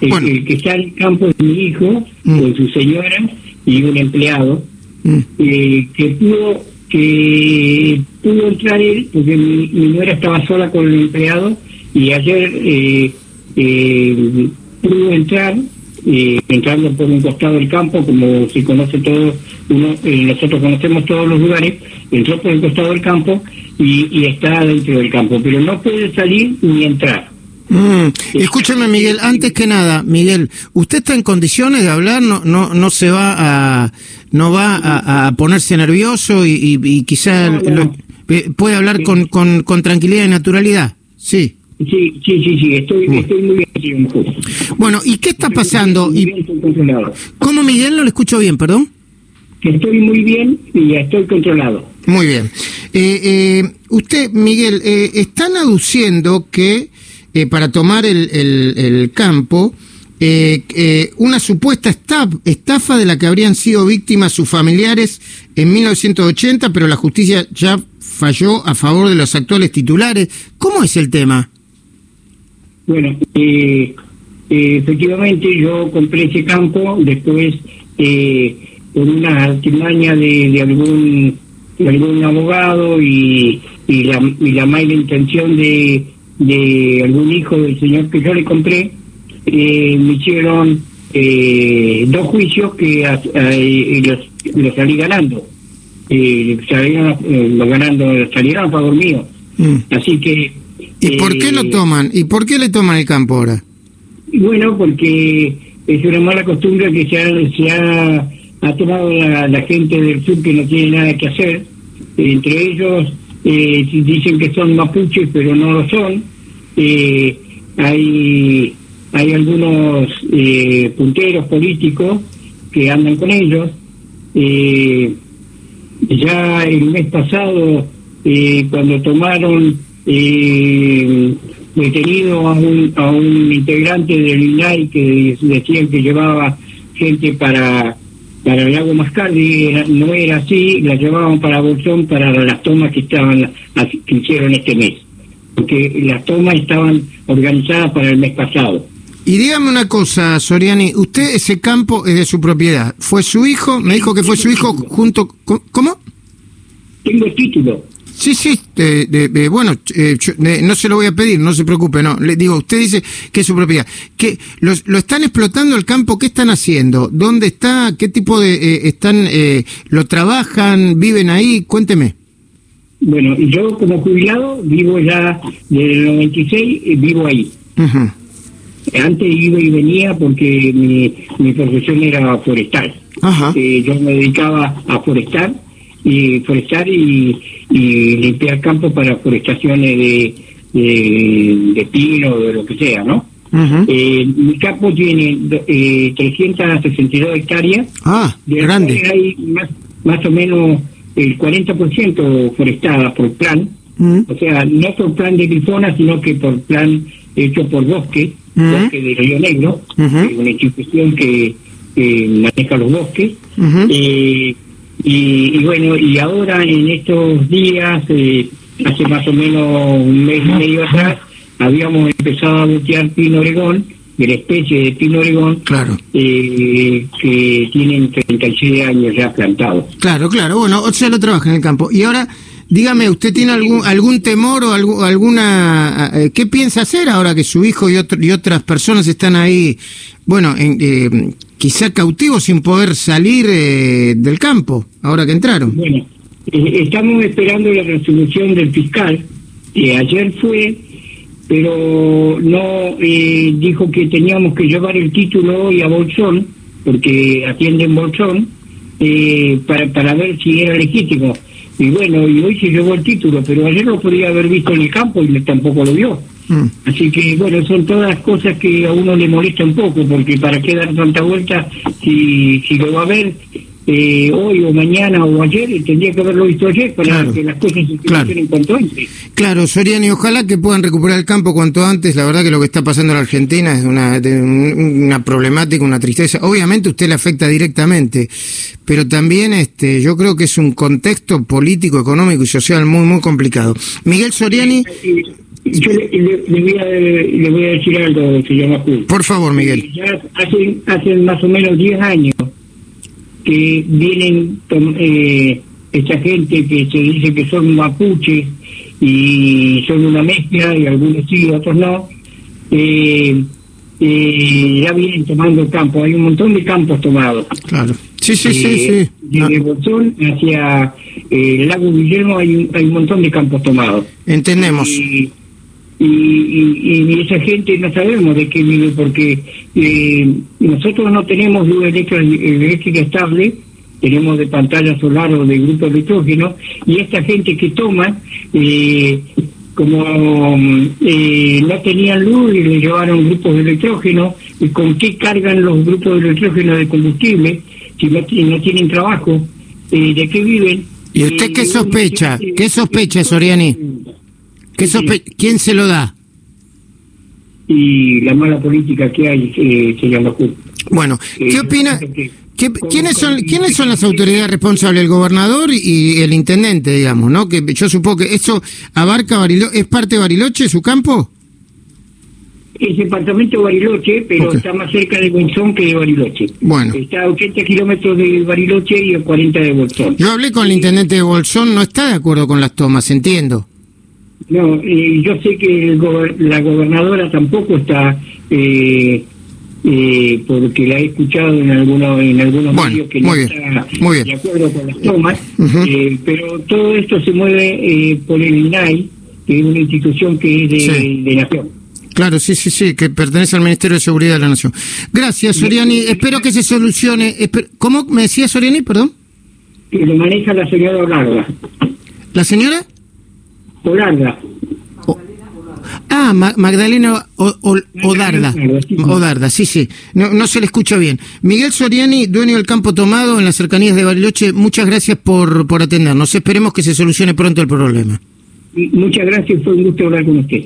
El, el que está en el campo es mi hijo, Mm. con su señora y un empleado, Mm. eh, que pudo que pudo entrar él, porque mi, mi nuera estaba sola con el empleado, y ayer eh, eh, pudo entrar, eh, entrando por un costado del campo, como se conoce todo, uno, eh, nosotros conocemos todos los lugares, entró por el costado del campo y, y está dentro del campo, pero no puede salir ni entrar. Mm. Escúchame, Miguel, antes que nada, Miguel, ¿usted está en condiciones de hablar? ¿No, no, no se va a, no va a, a ponerse nervioso y, y, y quizá No, no. lo- eh, puede hablar con, con, con tranquilidad y naturalidad? Sí. Sí, sí, sí, sí, estoy, Bueno. estoy muy bien. Bueno, ¿y qué está pasando? Muy ¿Y bien, estoy controlado. cómo, Miguel? No lo escucho bien, perdón. Estoy muy bien y estoy controlado. Muy bien. Eh, eh, usted, Miguel, eh, están aduciendo que eh, para tomar el, el- campo, eh, eh, una supuesta esta- estafa de la que habrían sido víctimas sus familiares en 1980, pero la justicia ya falló a favor de los actuales titulares. ¿Cómo es el tema? Bueno, efectivamente yo compré ese campo, después por una artimaña de, de algún de algún abogado y, y, la, y la mala intención de, de algún hijo del señor que yo le compré, eh, me hicieron eh, dos juicios que y los, los salí ganando. Eh, salieron, eh, los ganando, salieron a favor mío. Mm. Así que... ¿Y por qué eh, lo toman? ¿Y por qué le toman el campo ahora? Bueno, porque es una mala costumbre que se ha, se ha, ha tomado la, la gente del sur que no tiene nada que hacer. Entre ellos eh, dicen que son mapuches, pero no lo son. Eh, hay, hay algunos eh, punteros políticos que andan con ellos. Eh, ya el mes pasado, eh, cuando tomaron eh, detenido a un, a un integrante del INAI que decían que llevaba gente para para el lago Mascardi, era- no era así, la llevaban para Bolsón para las tomas que estaban que hicieron este mes, porque las tomas estaban organizadas para el mes pasado. Y dígame una cosa, Soriani, usted ese campo es de su propiedad. ¿Fue su hijo? Me dijo que fue su hijo junto... ¿Cómo? Tengo el título. Sí, sí, de- de- de- bueno, eh, yo- no se lo voy a pedir, no se preocupe, no. Le digo, usted dice que es su propiedad. que los, ¿Lo están explotando el campo? ¿Qué están haciendo? ¿Dónde está? ¿Qué tipo de... eh, están eh, ¿Lo trabajan? ¿Viven ahí? Cuénteme. Bueno, yo como jubilado vivo ya desde el 96, eh, vivo ahí. Antes iba y venía porque mi, mi profesión era forestal. Eh, yo me dedicaba a forestar y forestar y, y limpiar campos para forestaciones de, de, de pino, de lo que sea, ¿no? Eh, mi campo tiene eh, 362 hectáreas, Ah, de grande. hay más, más o menos el 40% forestadas por plan, Mm. o sea, no por plan de grifona, sino que por plan hecho por Bosque, Ujú. Bosque de Río Negro, una institución que, maneja los bosques. Eh, y, y bueno, y ahora en estos días, eh, hace más o menos un mes y medio atrás, habíamos empezado a voltear pino oregón, de la especie de pino oregón, Claro. eh, que tienen 37 años ya plantados. Claro, claro. Bueno, o sea, lo trabaja en el campo. Y ahora, dígame, ¿usted tiene algún algún temor o algu- alguna... eh, ¿Qué piensa hacer ahora que su hijo y, otro- y otras personas están ahí, bueno, en, eh, quizá cautivos sin poder salir eh, del campo, ahora que entraron? Bueno, eh, estamos esperando la resolución del fiscal, que ayer fue, pero no eh, dijo que teníamos que llevar el título hoy a Bolsón, porque atienden Bolsón, eh, para, para ver si era legítimo. Y bueno, y hoy se llevó el título, pero ayer lo podía haber visto en el campo y tampoco lo vio. Mm. Así que, bueno, son todas cosas que a uno le molesta un poco, porque para qué dar tanta vuelta si, si lo va a ver eh, hoy o mañana o ayer, y tendría que haberlo visto ayer para que las cosas se claro. en cuanto antes. Claro, Soriani, ojalá que puedan recuperar el campo cuanto antes. La verdad que lo que está pasando en la Argentina es una, una problemática, una tristeza. Obviamente usted le afecta directamente, pero también este, yo creo que es un contexto político, económico y social muy, muy complicado. Miguel Soriani... Yo le, voy a, le, voy a, decir algo, se llama. Por favor, Miguel. Eh, ya hace, hace más o menos 10 años que vienen eh, esta gente que se dice que son mapuches y son una mezcla, y algunos sí, otros no, eh, eh, ya vienen tomando campo. Hay un montón de campos tomados. Claro. Sí, sí, sí, sí. Desde Bolsón hacia el lago Guillermo hay un, hay un montón de campos tomados. Entendemos. Y, y, esa gente no sabemos de qué vive porque eh, nosotros no tenemos luz eléctrica estable, tenemos de pantalla solar o de grupo electrógeno y esta gente que toma, eh, como eh, no tenían luz y le llevaron grupos de electrógeno, ¿y con qué cargan los grupos de electrógeno de combustible si no, no tienen trabajo? ¿De qué viven? ¿Y usted qué sospecha? ¿Qué sospecha, Soriani? ¿Quién se lo da? Y la mala política que hay eh, se llama Bueno, ¿qué eh, opina? ¿Quiénes son quiénes son las autoridades responsables? El gobernador y el intendente, digamos, ¿no? Que yo supongo que eso abarca Bariloche, ¿es parte de Bariloche su campo? Es departamento de Bariloche, pero está más cerca de Bolsón que de Bariloche. Bueno. Está a 80 kilómetros de Bariloche y a 40 de Bolsón. Yo hablé con el intendente de Bolsón, no está de acuerdo con las tomas, entiendo. No, eh, yo sé que la gobernadora tampoco está, eh, eh, porque la he escuchado en, algunos en algunos medios que no está de acuerdo con las tomas, eh, pero todo esto se mueve por el INAI, que es una institución que es de, de Nación. Claro, sí, sí, sí, que pertenece al Ministerio de Seguridad de la Nación. Gracias, Soriani. Espero que se solucione. ¿Cómo me decía Soriani, perdón? Que lo maneja la señora Olarga. ¿La señora? Olarga. ah, Magdalena Odarda. Odarda, sí, sí. No, no se le escucha bien. Miguel Soriani, dueño del campo tomado en las cercanías de Bariloche, muchas gracias por, por atendernos. Esperemos que se solucione pronto el problema. Muchas gracias, fue un gusto hablar con usted.